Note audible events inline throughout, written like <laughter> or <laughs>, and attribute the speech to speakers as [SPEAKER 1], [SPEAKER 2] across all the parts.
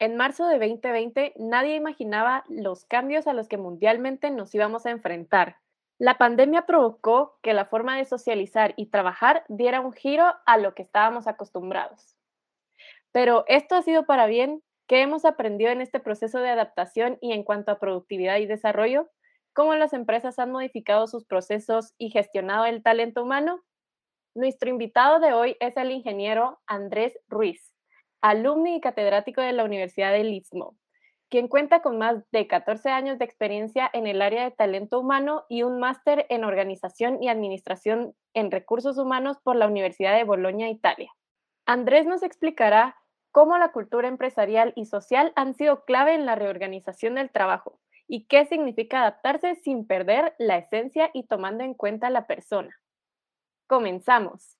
[SPEAKER 1] En marzo de 2020, nadie imaginaba los cambios a los que mundialmente nos íbamos a enfrentar. La pandemia provocó que la forma de socializar y trabajar diera un giro a lo que estábamos acostumbrados. Pero esto ha sido para bien. ¿Qué hemos aprendido en este proceso de adaptación y en cuanto a productividad y desarrollo? ¿Cómo las empresas han modificado sus procesos y gestionado el talento humano? Nuestro invitado de hoy es el ingeniero Andrés Ruiz alumni y catedrático de la Universidad del Istmo, quien cuenta con más de 14 años de experiencia en el área de talento humano y un máster en organización y administración en recursos humanos por la Universidad de Bolonia, Italia. Andrés nos explicará cómo la cultura empresarial y social han sido clave en la reorganización del trabajo y qué significa adaptarse sin perder la esencia y tomando en cuenta la persona. Comenzamos.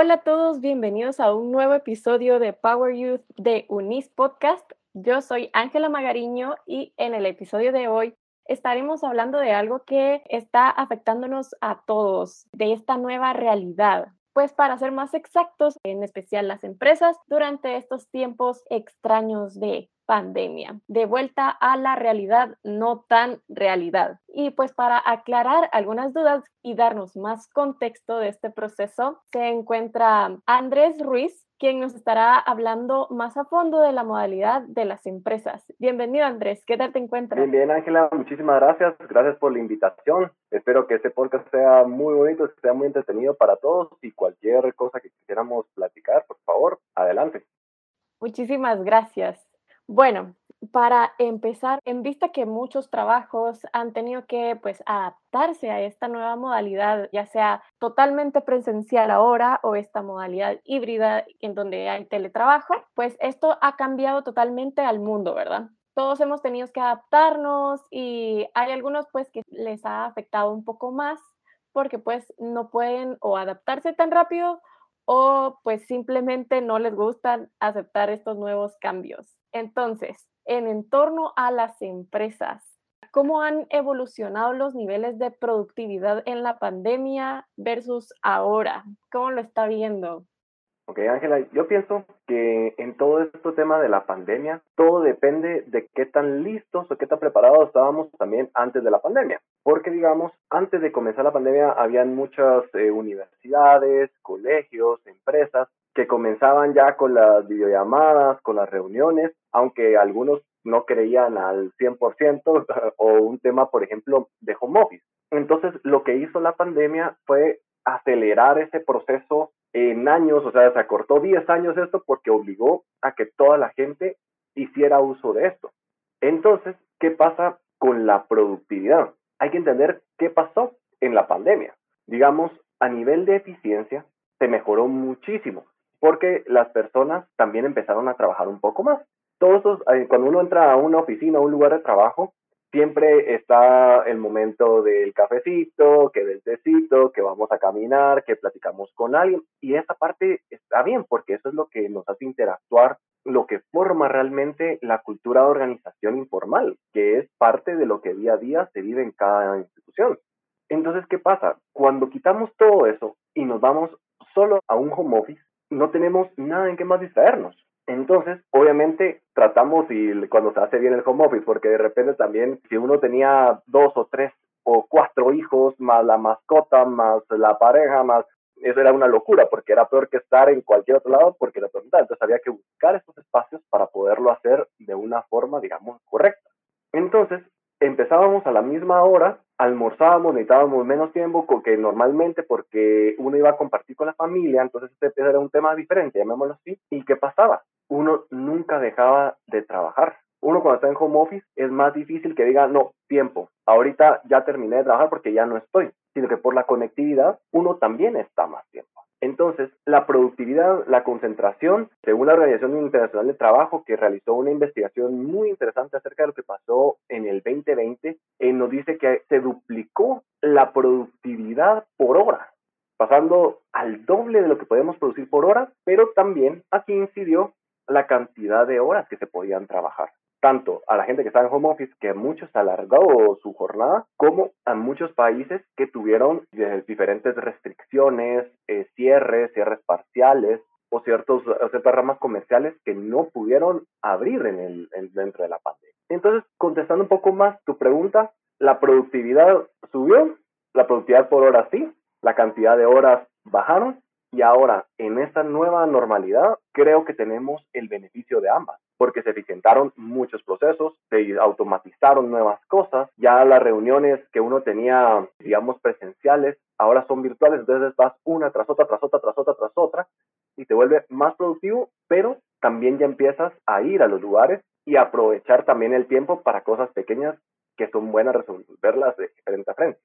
[SPEAKER 1] Hola a todos, bienvenidos a un nuevo episodio de Power Youth de Unis Podcast. Yo soy Ángela Magariño y en el episodio de hoy estaremos hablando de algo que está afectándonos a todos, de esta nueva realidad. Pues para ser más exactos, en especial las empresas, durante estos tiempos extraños de pandemia, de vuelta a la realidad no tan realidad. Y pues para aclarar algunas dudas y darnos más contexto de este proceso, se encuentra Andrés Ruiz, quien nos estará hablando más a fondo de la modalidad de las empresas. Bienvenido Andrés, ¿qué tal te encuentras?
[SPEAKER 2] Bien, bien Ángela, muchísimas gracias, gracias por la invitación. Espero que este podcast sea muy bonito, sea muy entretenido para todos y cualquier cosa que quisiéramos platicar, por favor, adelante.
[SPEAKER 1] Muchísimas gracias. Bueno, para empezar, en vista que muchos trabajos han tenido que pues adaptarse a esta nueva modalidad, ya sea totalmente presencial ahora o esta modalidad híbrida en donde hay teletrabajo, pues esto ha cambiado totalmente al mundo, ¿verdad? Todos hemos tenido que adaptarnos y hay algunos pues que les ha afectado un poco más porque pues no pueden o adaptarse tan rápido o pues simplemente no les gustan aceptar estos nuevos cambios. Entonces, en torno a las empresas, ¿cómo han evolucionado los niveles de productividad en la pandemia versus ahora? ¿Cómo lo está viendo?
[SPEAKER 2] Ok, Ángela, yo pienso que en todo este tema de la pandemia, todo depende de qué tan listos o qué tan preparados estábamos también antes de la pandemia. Porque, digamos, antes de comenzar la pandemia, habían muchas eh, universidades, colegios, empresas que comenzaban ya con las videollamadas, con las reuniones, aunque algunos no creían al 100% <laughs> o un tema, por ejemplo, de home office. Entonces, lo que hizo la pandemia fue acelerar ese proceso en años, o sea, se acortó 10 años esto porque obligó a que toda la gente hiciera uso de esto. Entonces, ¿qué pasa con la productividad? Hay que entender qué pasó en la pandemia. Digamos, a nivel de eficiencia, se mejoró muchísimo porque las personas también empezaron a trabajar un poco más. Todos eh, cuando uno entra a una oficina, a un lugar de trabajo, siempre está el momento del cafecito, que del tecito, que vamos a caminar, que platicamos con alguien. Y esa parte está bien, porque eso es lo que nos hace interactuar, lo que forma realmente la cultura de organización informal, que es parte de lo que día a día se vive en cada institución. Entonces, ¿qué pasa? Cuando quitamos todo eso y nos vamos solo a un home office, no tenemos nada en qué más distraernos. Entonces, obviamente, tratamos y cuando se hace bien el home office, porque de repente también, si uno tenía dos o tres o cuatro hijos, más la mascota, más la pareja, más eso era una locura, porque era peor que estar en cualquier otro lado, porque la pregunta, entonces había que buscar estos espacios para poderlo hacer de una forma, digamos, correcta. Entonces, empezábamos a la misma hora, almorzábamos, necesitábamos menos tiempo que normalmente porque uno iba a compartir con la familia, entonces este era un tema diferente, llamémoslo así. ¿Y qué pasaba? Uno nunca dejaba de trabajar. Uno cuando está en home office es más difícil que diga, no, tiempo, ahorita ya terminé de trabajar porque ya no estoy, sino que por la conectividad uno también está más tiempo. Entonces, la productividad, la concentración, según la Organización Internacional de Trabajo, que realizó una investigación muy interesante acerca de lo que pasó en el 2020, eh, nos dice que se duplicó la productividad por hora, pasando al doble de lo que podemos producir por hora, pero también aquí incidió la cantidad de horas que se podían trabajar. Tanto a la gente que está en home office, que muchos alargado su jornada, como a muchos países que tuvieron eh, diferentes restricciones, eh, cierres, cierres parciales o, ciertos, ciertas ramas comerciales que no pudieron abrir en el, dentro de la pandemia. Entonces, contestando un poco más tu pregunta, la productividad subió, la productividad por hora sí, la cantidad de horas bajaron y ahora en esta nueva normalidad creo que tenemos el beneficio de ambas porque se eficientaron muchos procesos, se automatizaron nuevas cosas, ya las reuniones que uno tenía, digamos, presenciales, ahora son virtuales, entonces vas una tras otra, tras otra, tras otra, tras otra, y te vuelve más productivo, pero también ya empiezas a ir a los lugares y aprovechar también el tiempo para cosas pequeñas que son buenas resolverlas de frente a frente.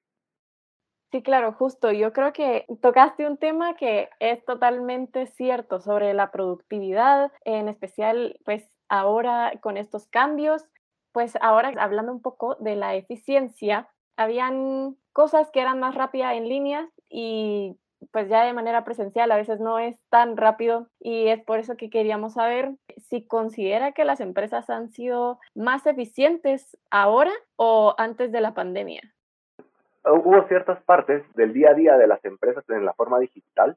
[SPEAKER 1] Sí, claro, justo. Yo creo que tocaste un tema que es totalmente cierto sobre la productividad, en especial, pues ahora con estos cambios, pues ahora hablando un poco de la eficiencia, habían cosas que eran más rápidas en línea y pues ya de manera presencial a veces no es tan rápido y es por eso que queríamos saber si considera que las empresas han sido más eficientes ahora o antes de la pandemia.
[SPEAKER 2] Hubo ciertas partes del día a día de las empresas en la forma digital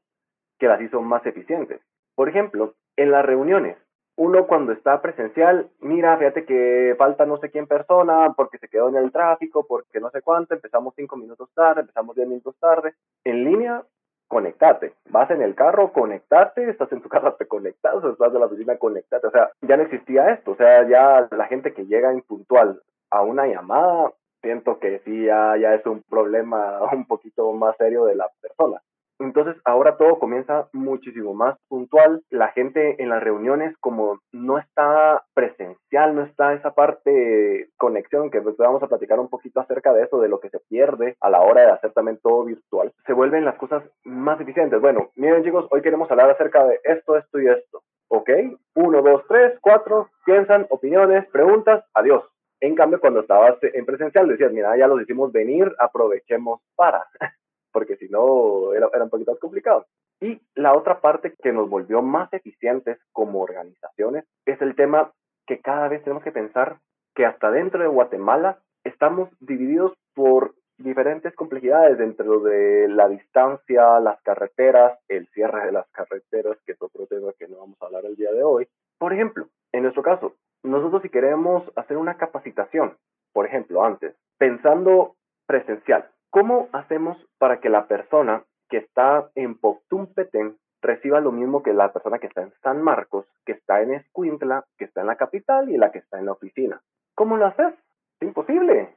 [SPEAKER 2] que las hizo más eficientes. Por ejemplo, en las reuniones, uno cuando está presencial, mira, fíjate que falta no sé quién persona porque se quedó en el tráfico, porque no sé cuánto, empezamos cinco minutos tarde, empezamos diez minutos tarde. En línea, conectate. Vas en el carro, conectate, estás en tu casa, te conectas, estás de la oficina, conectate. O sea, ya no existía esto. O sea, ya la gente que llega impuntual a una llamada, siento que sí, ya, ya es un problema <laughs> un poquito más serio de la persona. Entonces ahora todo comienza muchísimo más puntual. La gente en las reuniones como no está presencial, no está esa parte conexión, que pues vamos a platicar un poquito acerca de eso, de lo que se pierde a la hora de hacer también todo virtual, se vuelven las cosas más eficientes. Bueno, miren chicos, hoy queremos hablar acerca de esto, esto y esto. ¿Ok? Uno, dos, tres, cuatro, piensan, opiniones, preguntas, adiós. En cambio, cuando estabas en presencial, decías, mira, ya los hicimos venir, aprovechemos para. <laughs> porque si no era, un poquito más complicado. Y la otra parte que nos volvió más eficientes como organizaciones es el tema que cada vez tenemos que pensar que hasta dentro de Guatemala estamos divididos por diferentes complejidades dentro de la distancia, las carreteras, el cierre de las carreteras, que es otro tema que no vamos a hablar el día de hoy. Por ejemplo, en nuestro caso, nosotros si queremos hacer una capacitación, por ejemplo, antes, pensando presencial, ¿Cómo hacemos para que la persona que está en Poctumpetén reciba lo mismo que la persona que está en San Marcos, que está en Escuintla, que está en la capital y la que está en la oficina? ¿Cómo lo haces? Es imposible.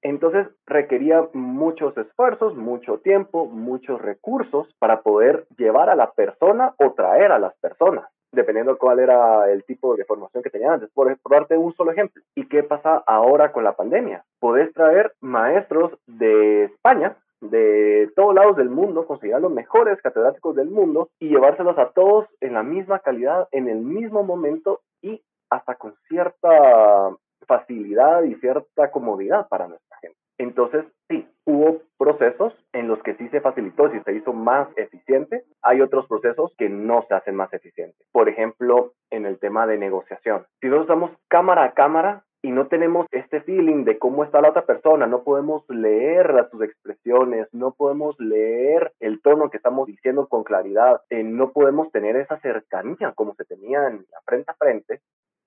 [SPEAKER 2] Entonces requería muchos esfuerzos, mucho tiempo, muchos recursos para poder llevar a la persona o traer a las personas dependiendo cuál era el tipo de formación que tenían antes. Por, darte un solo ejemplo. ¿Y qué pasa ahora con la pandemia? Podés traer maestros de España, de todos lados del mundo, conseguir los mejores catedráticos del mundo y llevárselos a todos en la misma calidad, en el mismo momento y hasta con cierta facilidad y cierta comodidad para nuestra gente. Entonces, sí, hubo procesos en los que sí se facilitó, y se hizo más eficiente. Hay otros procesos que no se hacen más eficientes. Por ejemplo, en el tema de negociación. Si nosotros estamos cámara a cámara, y no tenemos este feeling de cómo está la otra persona, no podemos leer sus expresiones, no podemos leer el tono que estamos diciendo con claridad, eh, no podemos tener esa cercanía como se tenía en la frente a frente,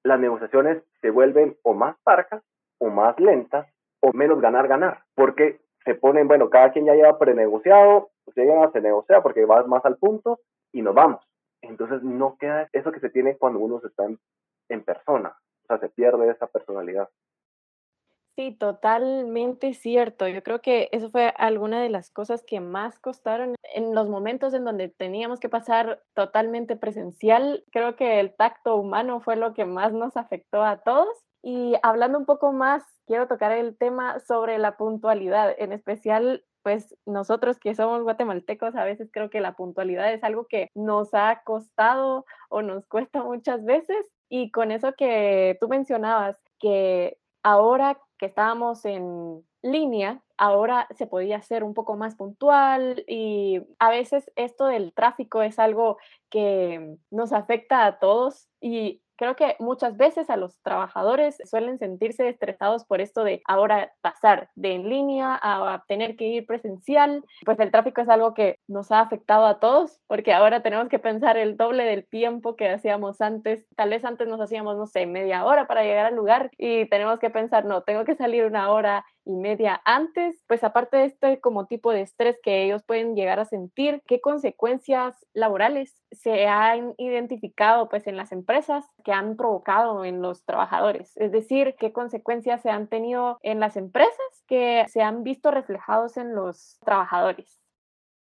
[SPEAKER 2] las negociaciones se vuelven o más parcas o más lentas menos ganar, ganar, porque se ponen, bueno, cada quien ya lleva prenegociado, llega, se negocia porque va más al punto y nos vamos. Entonces no queda eso que se tiene cuando uno está en, en persona, o sea, se pierde esa personalidad.
[SPEAKER 1] Sí, totalmente cierto. Yo creo que eso fue alguna de las cosas que más costaron en los momentos en donde teníamos que pasar totalmente presencial. Creo que el tacto humano fue lo que más nos afectó a todos y hablando un poco más, quiero tocar el tema sobre la puntualidad, en especial pues nosotros que somos guatemaltecos a veces creo que la puntualidad es algo que nos ha costado o nos <laughs> cuesta muchas veces y con eso que tú mencionabas que ahora que estábamos en línea, ahora se podía ser un poco más puntual y a veces esto del tráfico es algo que nos afecta a todos y Creo que muchas veces a los trabajadores suelen sentirse estresados por esto de ahora pasar de en línea a tener que ir presencial. Pues el tráfico es algo que nos ha afectado a todos porque ahora tenemos que pensar el doble del tiempo que hacíamos antes. Tal vez antes nos hacíamos, no sé, media hora para llegar al lugar y tenemos que pensar, no, tengo que salir una hora y media antes, pues aparte de este como tipo de estrés que ellos pueden llegar a sentir, ¿qué consecuencias laborales se han identificado pues en las empresas que han provocado en los trabajadores? Es decir, ¿qué consecuencias se han tenido en las empresas que se han visto reflejados en los trabajadores?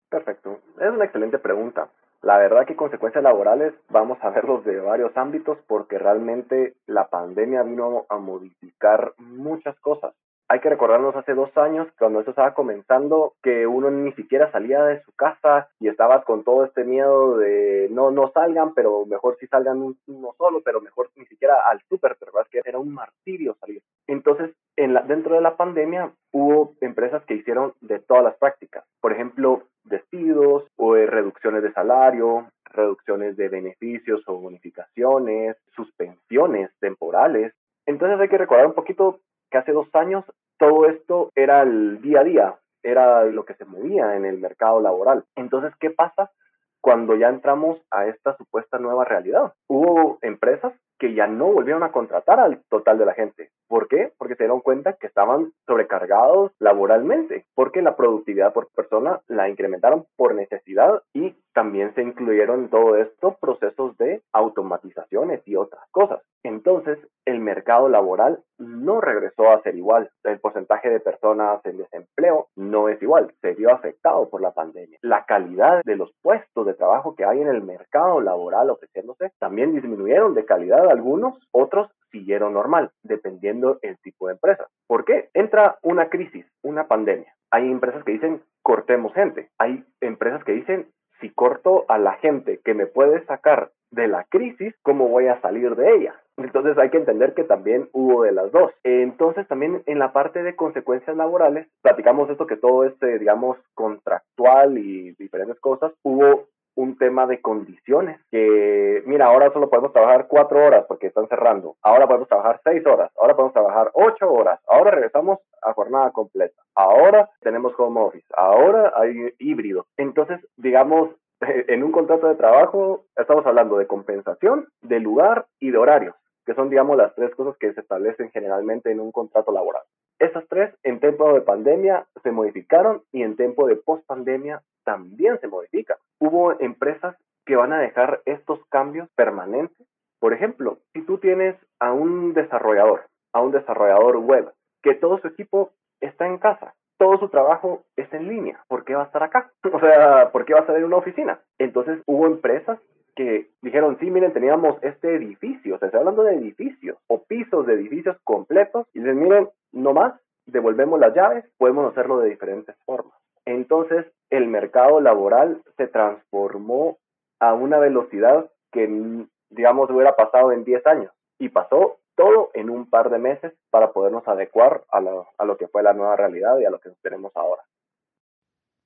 [SPEAKER 2] Perfecto, es una excelente pregunta. La verdad que consecuencias laborales vamos a verlos de varios ámbitos porque realmente la pandemia vino a modificar muchas cosas hay que recordarnos hace dos años, cuando esto estaba comenzando, que uno ni siquiera salía de su casa y estaba con todo este miedo de no, no salgan, pero mejor si salgan uno solo, pero mejor ni siquiera al súper, pero es que era un martirio salir. Entonces, dentro de la pandemia hubo empresas que hicieron de todas las prácticas. Por ejemplo, despidos o reducciones de salario, reducciones de beneficios o bonificaciones, suspensiones temporales. Entonces hay que recordar un poquito que hace dos años todo esto era el día a día, era lo que se movía en el mercado laboral. Entonces, ¿qué pasa cuando ya entramos a esta supuesta nueva realidad? Hubo empresas que ya no volvieron a contratar al total de la gente. ¿Por qué? Porque se dieron cuenta que estaban sobrecargados laboralmente, porque la productividad por persona la incrementaron por necesidad y también se incluyeron en todo esto procesos de automatizaciones y otras cosas. Entonces, el mercado laboral no regresó a ser igual. El porcentaje de personas en desempleo no es igual, se vio afectado por la pandemia. La calidad de los puestos de trabajo que hay en el mercado laboral ofreciéndose también disminuyeron de calidad algunos, otros siguieron normal, dependiendo el tipo de empresa. ¿Por qué? Entra una crisis, una pandemia. Hay empresas que dicen cortemos gente. Hay empresas que dicen si corto a la gente que me puede sacar de la crisis, ¿cómo voy a salir de ella? Entonces hay que entender que también hubo de las dos. Entonces también en la parte de consecuencias laborales, platicamos esto que todo este, digamos, contractual y diferentes cosas, hubo un tema de condiciones, que mira, ahora solo podemos trabajar cuatro horas porque están cerrando, ahora podemos trabajar seis horas, ahora podemos trabajar ocho horas, ahora regresamos a jornada completa, ahora tenemos home office, ahora hay híbrido. Entonces, digamos, <laughs> en un contrato de trabajo estamos hablando de compensación, de lugar y de horario que son, digamos, las tres cosas que se establecen generalmente en un contrato laboral. Esas tres en tiempo de pandemia se modificaron y en tiempo de post-pandemia también se modifican. Hubo empresas que van a dejar estos cambios permanentes. Por ejemplo, si tú tienes a un desarrollador, a un desarrollador web, que todo su equipo está en casa, todo su trabajo es en línea, ¿por qué va a estar acá? <laughs> O sea, ¿por qué va a estar en una oficina? Entonces hubo empresas dijeron, sí, miren, teníamos este edificio, o sea, hablando de edificios o pisos de edificios completos, y dicen, miren, no más, devolvemos las llaves, podemos hacerlo de diferentes formas. Entonces, el mercado laboral se transformó a una velocidad que, digamos, hubiera pasado en 10 años, y pasó todo en un par de meses para podernos adecuar a lo, a lo que fue la nueva realidad y a lo que tenemos ahora.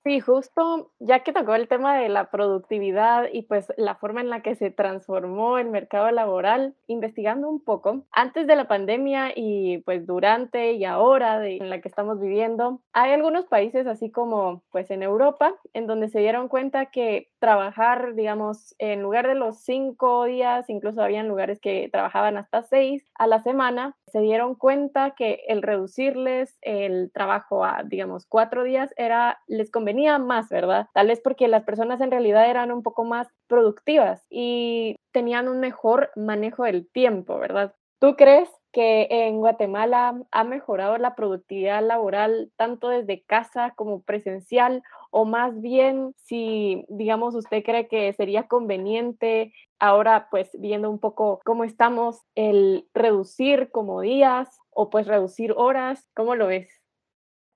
[SPEAKER 1] Sí, justo ya que tocó el tema de la productividad y pues la forma en la que se transformó el mercado laboral, investigando un poco, antes de la pandemia y pues durante y ahora en la que estamos viviendo, hay algunos países así como pues en Europa en donde se dieron cuenta que trabajar, digamos, en lugar de los cinco días, incluso habían lugares que trabajaban hasta seis a la semana, se dieron cuenta que el reducirles el trabajo a, digamos, cuatro días era, les convenía más, ¿verdad? Tal vez porque las personas en realidad eran un poco más productivas y tenían un mejor manejo del tiempo, ¿verdad? ¿Tú crees que en Guatemala ha mejorado la productividad laboral tanto desde casa como presencial o más bien si, digamos, usted cree que sería conveniente ahora, pues viendo un poco cómo estamos, el reducir como días o pues reducir horas, ¿cómo lo ves?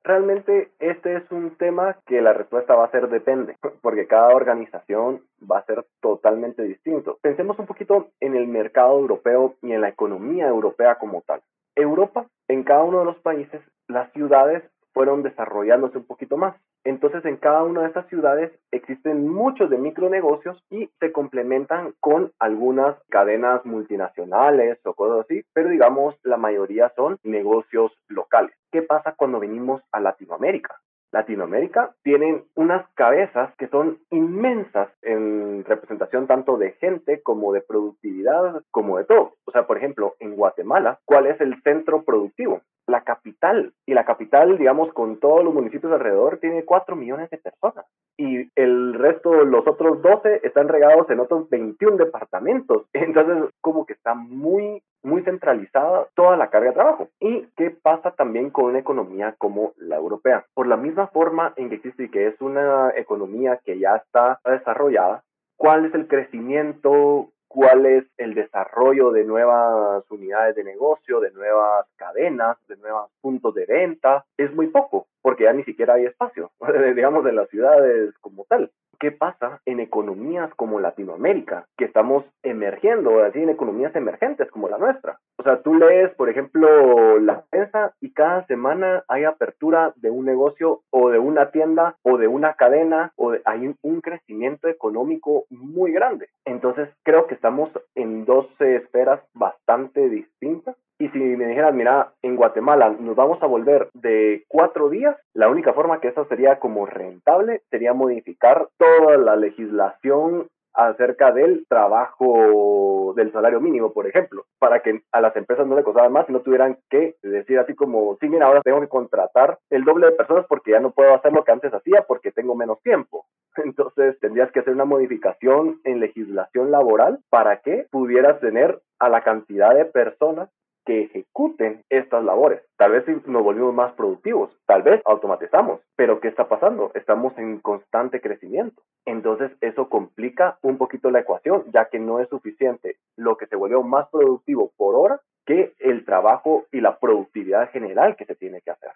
[SPEAKER 2] Realmente este es un tema que la respuesta va a ser depende, <laughs> porque cada organización va a ser totalmente distinto. Pensemos un poquito en el mercado europeo y en la economía europea como tal. Europa, en cada uno de los países, las ciudades fueron desarrollándose un poquito más. Entonces, en cada una de estas ciudades existen muchos de micronegocios y se complementan con algunas cadenas multinacionales o cosas así, pero digamos, la mayoría son negocios locales. ¿Qué pasa cuando venimos a Latinoamérica? Latinoamérica tienen unas cabezas que son inmensas en representación tanto de gente como de productividad, como de todo. O sea, por ejemplo, en Guatemala, ¿cuál es el centro productivo? La capital. Y la capital, digamos, con todos los municipios alrededor, tiene 4 millones de personas. Y el resto, los otros 12, están regados en otros 21 departamentos. <laughs> Entonces, como que está muy muy centralizada toda la carga de trabajo. ¿Y qué pasa también con una economía como la europea? Por la misma forma en que existe y que es una economía que ya está desarrollada, ¿cuál es el crecimiento? ¿Cuál es el desarrollo de nuevas unidades de negocio, de nuevas cadenas, de nuevos puntos de venta? Es muy poco, porque ya ni siquiera hay espacio, <laughs> digamos, en las ciudades como tal. ¿Qué pasa en economías como Latinoamérica, que estamos emergiendo, así en economías emergentes como la nuestra? O sea, tú lees, por ejemplo, la prensa y cada semana hay apertura de un negocio o de una tienda o de una cadena o hay un crecimiento económico muy grande. Entonces, creo que estamos en dos esferas bastante distintas y si me dijeras, mira, en Guatemala nos vamos a volver de cuatro días, la única forma que eso sería como rentable sería modificar toda la legislación acerca del trabajo del salario mínimo, por ejemplo, para que a las empresas no le costara más y no tuvieran que decir así como, sí, mira, ahora tengo que contratar el doble de personas porque ya no puedo hacer lo que antes hacía porque tengo menos tiempo. <laughs> Entonces tendrías que hacer una modificación en legislación laboral para que pudieras tener a la cantidad de personas que ejecuten estas labores. Tal vez nos volvimos más productivos, tal vez automatizamos, pero ¿qué está pasando? Estamos en constante crecimiento. Entonces eso complica un poquito la ecuación, ya que no es suficiente lo que se volvió más productivo por hora que el trabajo y la productividad general que se tiene que hacer.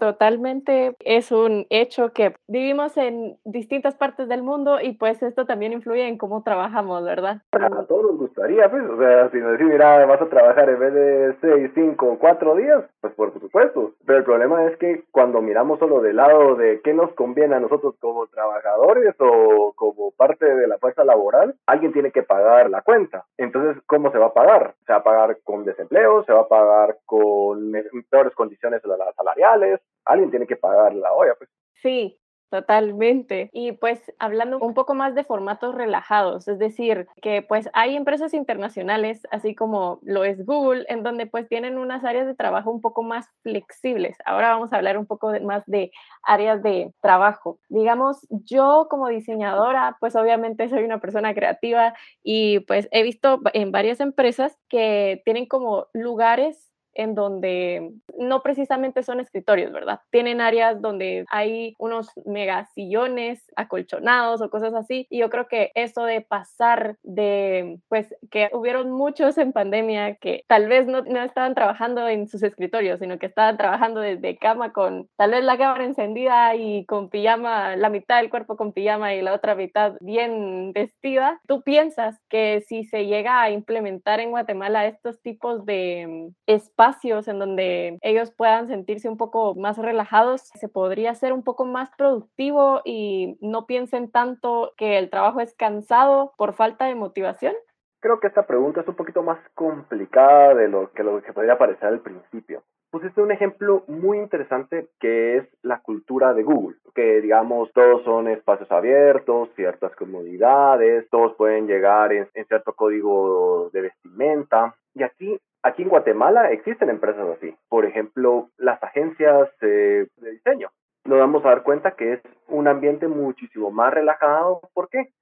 [SPEAKER 1] Totalmente es un hecho que vivimos en distintas partes del mundo y pues esto también influye en cómo trabajamos, ¿verdad?
[SPEAKER 2] A todos nos gustaría, pues, o sea, si nos decís, mira, vas a trabajar en vez de seis, cinco, cuatro días, pues por supuesto. Pero el problema es que cuando miramos solo del lado de qué nos conviene a nosotros como trabajadores o como parte de la fuerza laboral, alguien tiene que pagar la cuenta. Entonces, ¿cómo se va a pagar? Se va a pagar con desempleo, se va a pagar con peores condiciones salariales, alguien tiene que pagar la olla, pues.
[SPEAKER 1] Sí, Totalmente. Y pues hablando un poco más de formatos relajados, es decir, que pues hay empresas internacionales, así como lo es Google, en donde pues tienen unas áreas de trabajo un poco más flexibles. Ahora vamos a hablar un poco más de áreas de trabajo. Digamos, yo como diseñadora, pues obviamente soy una persona creativa y pues he visto en varias empresas que tienen como lugares en donde no precisamente son escritorios, ¿verdad? Tienen áreas donde hay unos mega sillones acolchonados o cosas así. Y yo creo que eso de pasar de, pues, que hubieron muchos en pandemia que tal vez no, no estaban trabajando en sus escritorios, sino que estaban trabajando desde cama con tal vez la cámara encendida y con pijama, la mitad del cuerpo con pijama y la otra mitad bien vestida. ¿Tú piensas que si se llega a implementar en Guatemala estos tipos de espacios, espacios en donde ellos puedan sentirse un poco más relajados, se podría ser un poco más productivo y no piensen tanto que el trabajo es cansado por falta de motivación?
[SPEAKER 2] Creo que esta pregunta es un poquito más complicada de lo que, lo que podría parecer al principio. Pusiste un ejemplo muy interesante que es la cultura de Google, que digamos todos son espacios abiertos, ciertas comodidades, todos pueden llegar en, en cierto código de vestimenta. Y aquí Aquí en Guatemala existen empresas así. Por ejemplo, las agencias eh, de diseño. Nos vamos a dar cuenta que es un ambiente muchísimo más relajado. ¿Por qué?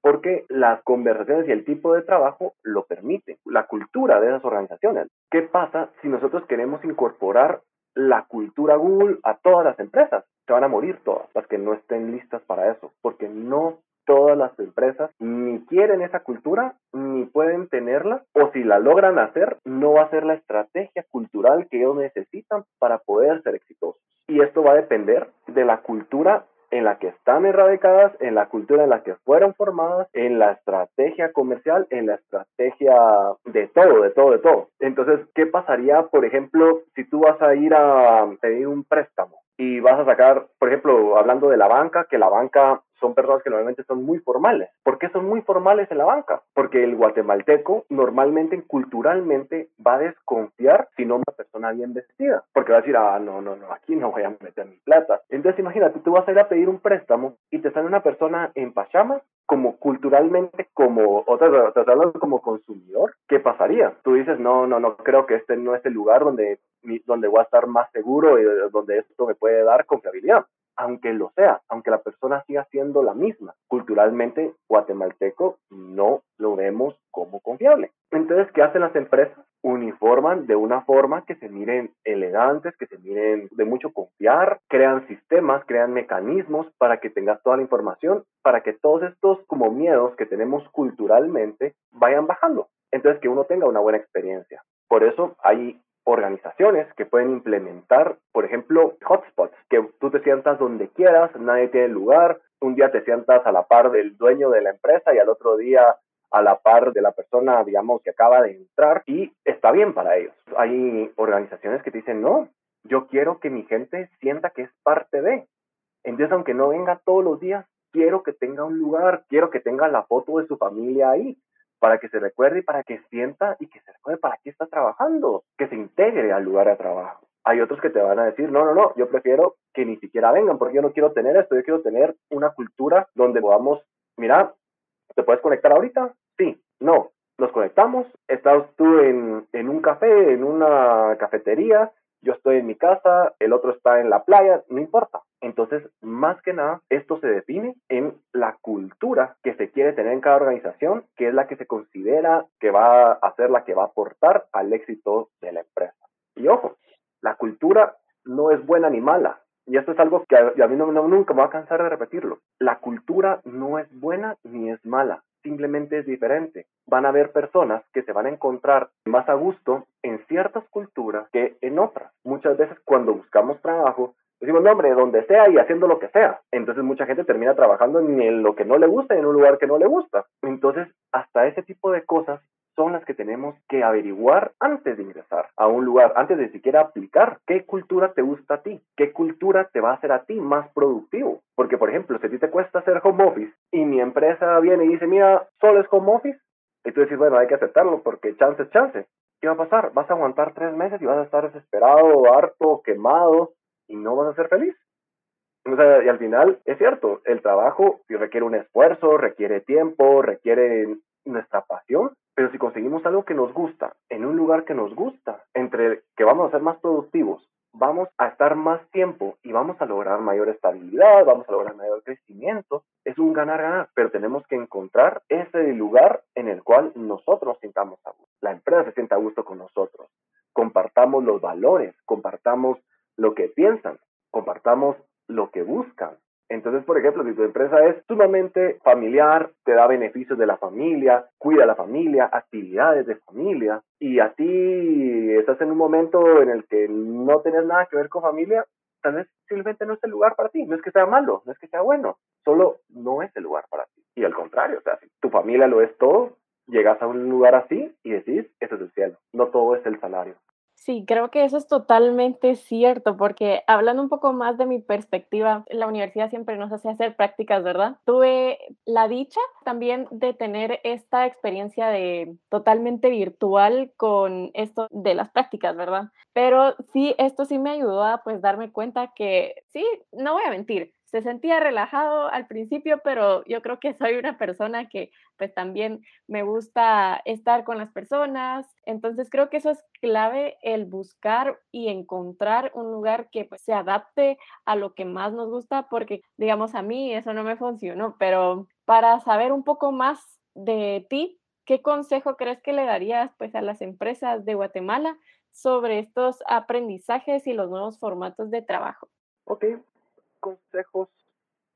[SPEAKER 2] Porque las conversaciones y el tipo de trabajo lo permiten. La cultura de esas organizaciones. ¿Qué pasa si nosotros queremos incorporar la cultura Google a todas las empresas? Se van a morir todas las que no estén listas para eso, porque no todas las empresas ni quieren esa cultura ni pueden tenerla o si la logran hacer no va a ser la estrategia cultural que ellos necesitan para poder ser exitosos. Y esto va a depender de la cultura en la que están erradicadas, en la cultura en la que fueron formadas, en la estrategia comercial, en la estrategia de todo, de todo, de todo. Entonces, ¿qué pasaría, por ejemplo, si tú vas a ir a pedir un préstamo y vas a sacar, por ejemplo, hablando de la banca, que la banca son personas que normalmente son muy formales. ¿Por qué son muy formales en la banca? Porque el guatemalteco normalmente, culturalmente, va a desconfiar si no una persona bien vestida. Porque va a decir, ah, no, no, no, aquí no voy a meter mi plata. Entonces imagínate, tú vas a ir a pedir un préstamo y te sale una persona en pachama como culturalmente, como, o sea, como consumidor, ¿qué pasaría? Tú dices, no, no, no, creo que este no es el lugar donde, donde voy a estar más seguro y donde esto me puede dar confiabilidad aunque lo sea, aunque la persona siga siendo la misma. Culturalmente, guatemalteco no lo vemos como confiable. Entonces, ¿qué hacen las empresas? Uniforman de una forma que se miren elegantes, que se miren de mucho confiar, crean sistemas, crean mecanismos para que tengas toda la información, para que todos estos como miedos que tenemos culturalmente vayan bajando. Entonces, que uno tenga una buena experiencia. Por eso hay organizaciones que pueden implementar, por ejemplo, hotspots, que tú te sientas donde quieras, nadie tiene lugar, un día te sientas a la par del dueño de la empresa y al otro día a la par de la persona, digamos, que acaba de entrar y está bien para ellos. Hay organizaciones que te dicen, no, yo quiero que mi gente sienta que es parte de. Entonces, aunque no venga todos los días, quiero que tenga un lugar, quiero que tenga la foto de su familia ahí para que se recuerde y para que sienta y que se recuerde para qué está trabajando, que se integre al lugar de trabajo. Hay otros que te van a decir, no, no, no, yo prefiero que ni siquiera vengan porque yo no quiero tener esto, yo quiero tener una cultura donde podamos, mira, ¿te puedes conectar ahorita? Sí, no, nos conectamos, estás tú en, en un café, en una cafetería, yo estoy en mi casa, el otro está en la playa, no importa. Entonces, más que nada, esto se define en la cultura que se quiere tener en cada organización, que es la que se considera que va a ser la que va a aportar al éxito de la empresa. Y ojo, la cultura no es buena ni mala. Y esto es algo que a, mí nunca me va a cansar de repetirlo. La cultura no es buena ni es mala simplemente es diferente. Van a haber personas que se van a encontrar más a gusto en ciertas culturas que en otras. Muchas veces cuando buscamos trabajo, decimos, no, hombre, donde sea y haciendo lo que sea. Entonces mucha gente termina trabajando en lo que no le gusta, en un lugar que no le gusta. Entonces, hasta ese tipo de cosas son las que tenemos que averiguar antes de ingresar a un lugar, antes de siquiera aplicar. ¿Qué cultura te gusta a ti? ¿Qué cultura te va a hacer a ti más productivo? Porque, por ejemplo, si a ti te cuesta hacer home office y mi empresa viene y dice, mira, solo es home office, y tú dices, bueno, hay que aceptarlo porque chance es chance. ¿Qué va a pasar? Vas a aguantar tres meses y vas a estar desesperado, harto, quemado y no vas a ser feliz. O y al final es cierto, el trabajo requiere un esfuerzo, requiere tiempo, requiere nuestra pasión, pero si conseguimos algo que nos gusta, en un lugar que nos gusta, entre que vamos a ser más productivos, vamos a estar más tiempo y vamos a lograr mayor estabilidad, vamos a lograr mayor crecimiento, es un ganar-ganar, pero tenemos que encontrar ese lugar en el cual nosotros sintamos a gusto, la empresa se sienta a gusto con nosotros, compartamos los valores, compartamos lo que piensan, compartamos lo que buscan, entonces, por ejemplo, si tu empresa es sumamente familiar, te da beneficios de la familia, cuida a la familia, actividades de familia, y a ti estás en un momento en el que no tienes nada que ver con familia, tal vez simplemente no es el lugar para ti. No es que sea malo, no es que sea bueno, solo no es el lugar para ti. Y al contrario, o sea, si tu familia lo es todo, llegas a un lugar así y decís, eso es el cielo, no todo es el salario.
[SPEAKER 1] Sí, creo que eso es totalmente cierto, porque hablando un poco más de mi perspectiva, la universidad siempre nos hace hacer prácticas, ¿verdad? Tuve la dicha también de tener esta experiencia de totalmente virtual con esto de las prácticas, ¿verdad? Pero sí, esto sí me ayudó a pues darme cuenta que, sí, no voy a mentir, se sentía relajado al principio, pero yo creo que soy una persona que pues también me gusta estar con las personas, entonces creo que eso es clave el buscar y encontrar un lugar que pues, se adapte a lo que más nos gusta, porque digamos a mí eso no me funcionó, pero para saber un poco más de ti, ¿qué consejo crees que le darías pues a las empresas de Guatemala sobre estos aprendizajes y los nuevos formatos de trabajo?
[SPEAKER 2] Ok, consejos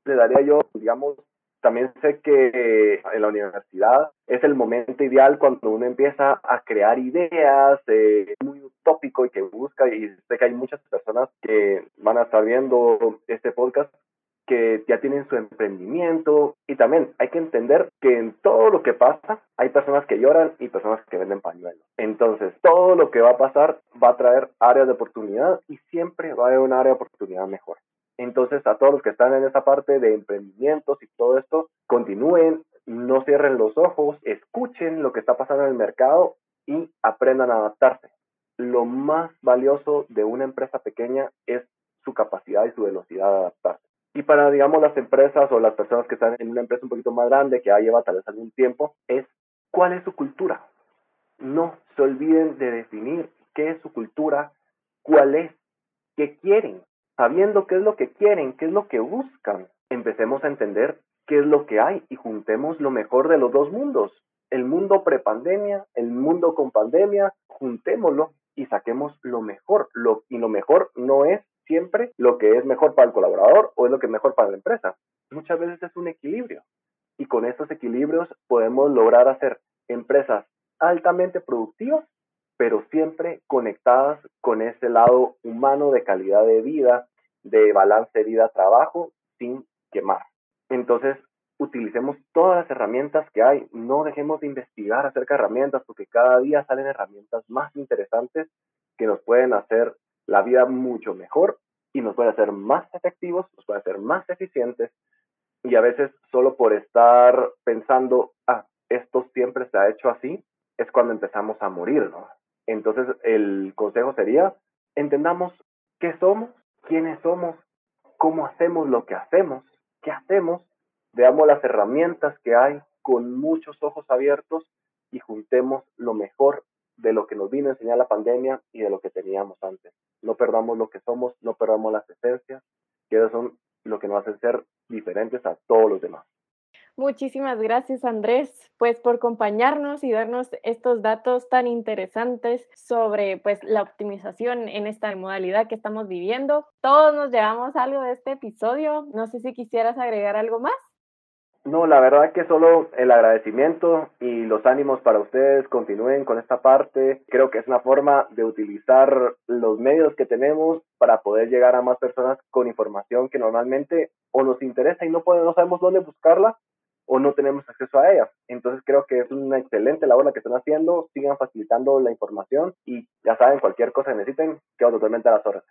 [SPEAKER 2] le daría yo, digamos, también sé que en la universidad es el momento ideal cuando uno empieza a crear ideas, eh, muy utópico y que busca, y sé que hay muchas personas que van a estar viendo este podcast que ya tienen su emprendimiento y también hay que entender que en todo lo que pasa hay personas que lloran y personas que venden pañuelos. Entonces, todo lo que va a pasar va a traer áreas de oportunidad y siempre va a haber un área de oportunidad mejor. Entonces, a todos los que están en esa parte de emprendimientos y todo esto, continúen, no cierren los ojos, escuchen lo que está pasando en el mercado y aprendan a adaptarse. Lo más valioso de una empresa pequeña es su capacidad y su velocidad de adaptarse. Y para, digamos, las empresas o las personas que están en una empresa un poquito más grande, que ya lleva tal vez algún tiempo, es cuál es su cultura. No se olviden de definir qué es su cultura, cuál es, qué quieren, sabiendo qué es lo que quieren, qué es lo que buscan. Empecemos a entender qué es lo que hay y juntemos lo mejor de los dos mundos. El mundo prepandemia, el mundo con pandemia, juntémoslo y saquemos lo mejor. Lo, y lo mejor no es siempre lo que es mejor para el colaborador o es lo que es mejor para la empresa. Muchas veces es un equilibrio. Y con estos equilibrios podemos lograr hacer empresas altamente productivas, pero siempre conectadas con ese lado humano de calidad de vida, de balance vida-trabajo, sin quemar. Entonces, utilicemos todas las herramientas que hay, no dejemos de investigar acerca de herramientas, porque cada día salen herramientas más interesantes que nos pueden hacer la vida mucho mejor y nos puede hacer más efectivos, nos puede hacer más eficientes y a veces solo por estar pensando, ah, esto siempre se ha hecho así, es cuando empezamos a morir, ¿no? Entonces el consejo sería, entendamos qué somos, quiénes somos, cómo hacemos lo que hacemos, qué hacemos, veamos las herramientas que hay con muchos ojos abiertos y juntemos lo mejor de lo que nos vino a enseñar la pandemia y de lo que teníamos antes. No perdamos lo que somos, no perdamos las esencias, que eso son lo que nos hacen ser diferentes a todos los demás.
[SPEAKER 1] Muchísimas gracias Andrés, pues por acompañarnos y darnos estos datos tan interesantes sobre pues la optimización en esta modalidad que estamos viviendo. Todos nos llevamos algo de este episodio. No sé si quisieras agregar algo más.
[SPEAKER 2] No, la verdad que solo el agradecimiento y los ánimos para ustedes continúen con esta parte. Creo que es una forma de utilizar los medios que tenemos para poder llegar a más personas con información que normalmente o nos interesa y no, podemos, no sabemos dónde buscarla o no tenemos acceso a ella. Entonces creo que es una excelente labor la que están haciendo. Sigan facilitando la información y ya saben, cualquier cosa que necesiten, quedo totalmente a las horas.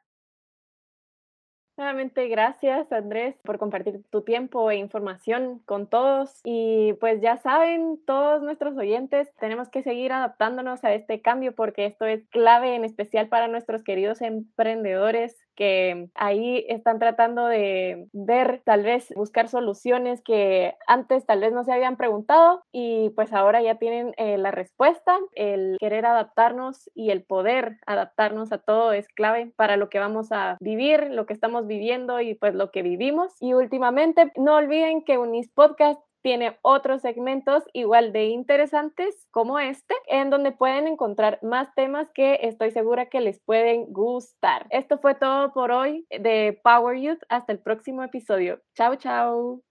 [SPEAKER 1] Nuevamente, gracias Andrés por compartir tu tiempo e información con todos. Y pues ya saben, todos nuestros oyentes, tenemos que seguir adaptándonos a este cambio porque esto es clave en especial para nuestros queridos emprendedores que ahí están tratando de ver, tal vez buscar soluciones que antes tal vez no se habían preguntado y pues ahora ya tienen eh, la respuesta. El querer adaptarnos y el poder adaptarnos a todo es clave para lo que vamos a vivir, lo que estamos viviendo y pues lo que vivimos. Y últimamente, no olviden que Unis Podcast tiene otros segmentos igual de interesantes como este, en donde pueden encontrar más temas que estoy segura que les pueden gustar. Esto fue todo por hoy de Power Youth. Hasta el próximo episodio. Chao, chao.